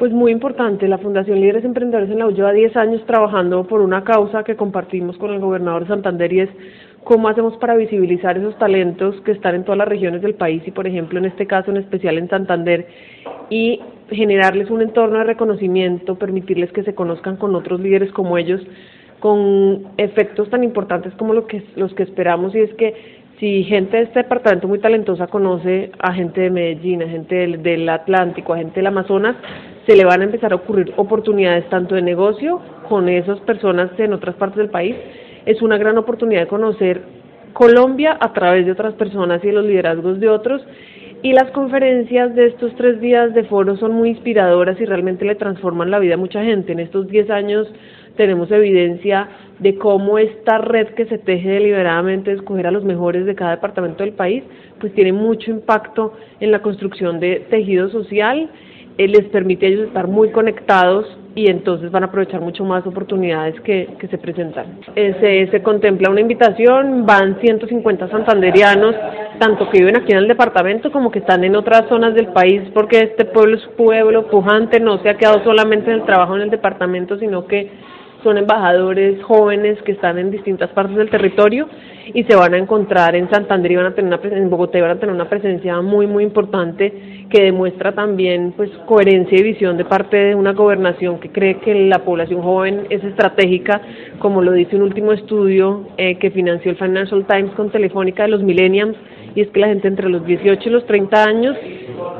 Pues muy importante, la Fundación Líderes Emprendedores en la U lleva 10 años trabajando por una causa que compartimos con el gobernador de Santander y es cómo hacemos para visibilizar esos talentos que están en todas las regiones del país y, por ejemplo, en este caso en especial en Santander, y generarles un entorno de reconocimiento, permitirles que se conozcan con otros líderes como ellos, con efectos tan importantes como lo que, los que esperamos, y es que si gente de este departamento muy talentosa conoce a gente de Medellín, a gente del, del Atlántico, a gente del Amazonas, se le van a empezar a ocurrir oportunidades tanto de negocio con esas personas en otras partes del país. Es una gran oportunidad de conocer Colombia a través de otras personas y de los liderazgos de otros. Y las conferencias de estos tres días de foro son muy inspiradoras y realmente le transforman la vida a mucha gente. En estos diez años tenemos evidencia de cómo esta red que se teje deliberadamente de escoger a los mejores de cada departamento del país, pues tiene mucho impacto en la construcción de tejido social eh, les permite a ellos estar muy conectados y entonces van a aprovechar mucho más oportunidades que, que se presentan. Eh, se, se, contempla una invitación, van 150 santanderianos, tanto que viven aquí en el departamento como que están en otras zonas del país, porque este pueblo es pueblo pujante, no se ha quedado solamente en el trabajo en el departamento, sino que son embajadores jóvenes que están en distintas partes del territorio y se van a encontrar en Santander y van a tener una en Bogotá y van a tener una presencia muy muy importante que demuestra también pues coherencia y visión de parte de una gobernación que cree que la población joven es estratégica como lo dice un último estudio eh, que financió el Financial Times con Telefónica de los millennials y es que la gente entre los 18 y los 30 años,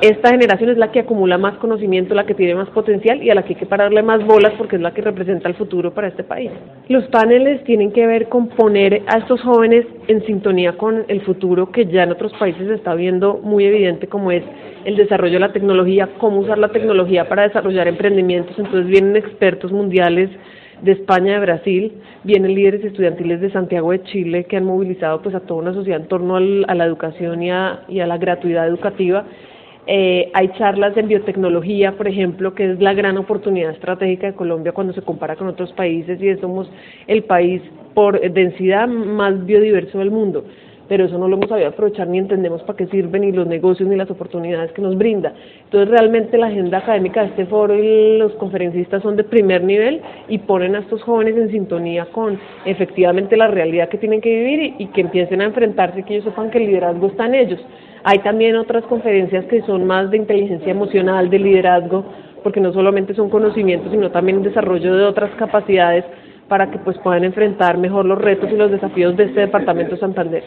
esta generación es la que acumula más conocimiento, la que tiene más potencial y a la que hay que pararle más bolas porque es la que representa el futuro para este país. Los paneles tienen que ver con poner a estos jóvenes en sintonía con el futuro que ya en otros países se está viendo muy evidente como es el desarrollo de la tecnología, cómo usar la tecnología para desarrollar emprendimientos. Entonces vienen expertos mundiales de España, de Brasil, vienen líderes estudiantiles de Santiago de Chile que han movilizado pues a toda una sociedad en torno al, a la educación y a, y a la gratuidad educativa. Eh, hay charlas de biotecnología, por ejemplo, que es la gran oportunidad estratégica de Colombia cuando se compara con otros países y somos el país por densidad más biodiverso del mundo pero eso no lo hemos sabido aprovechar ni entendemos para qué sirven ni los negocios ni las oportunidades que nos brinda. Entonces realmente la agenda académica de este foro y los conferencistas son de primer nivel y ponen a estos jóvenes en sintonía con efectivamente la realidad que tienen que vivir y, que empiecen a enfrentarse, que ellos sepan que el liderazgo está en ellos. Hay también otras conferencias que son más de inteligencia emocional, de liderazgo, porque no solamente son conocimientos, sino también desarrollo de otras capacidades para que pues puedan enfrentar mejor los retos y los desafíos de este departamento de Santander.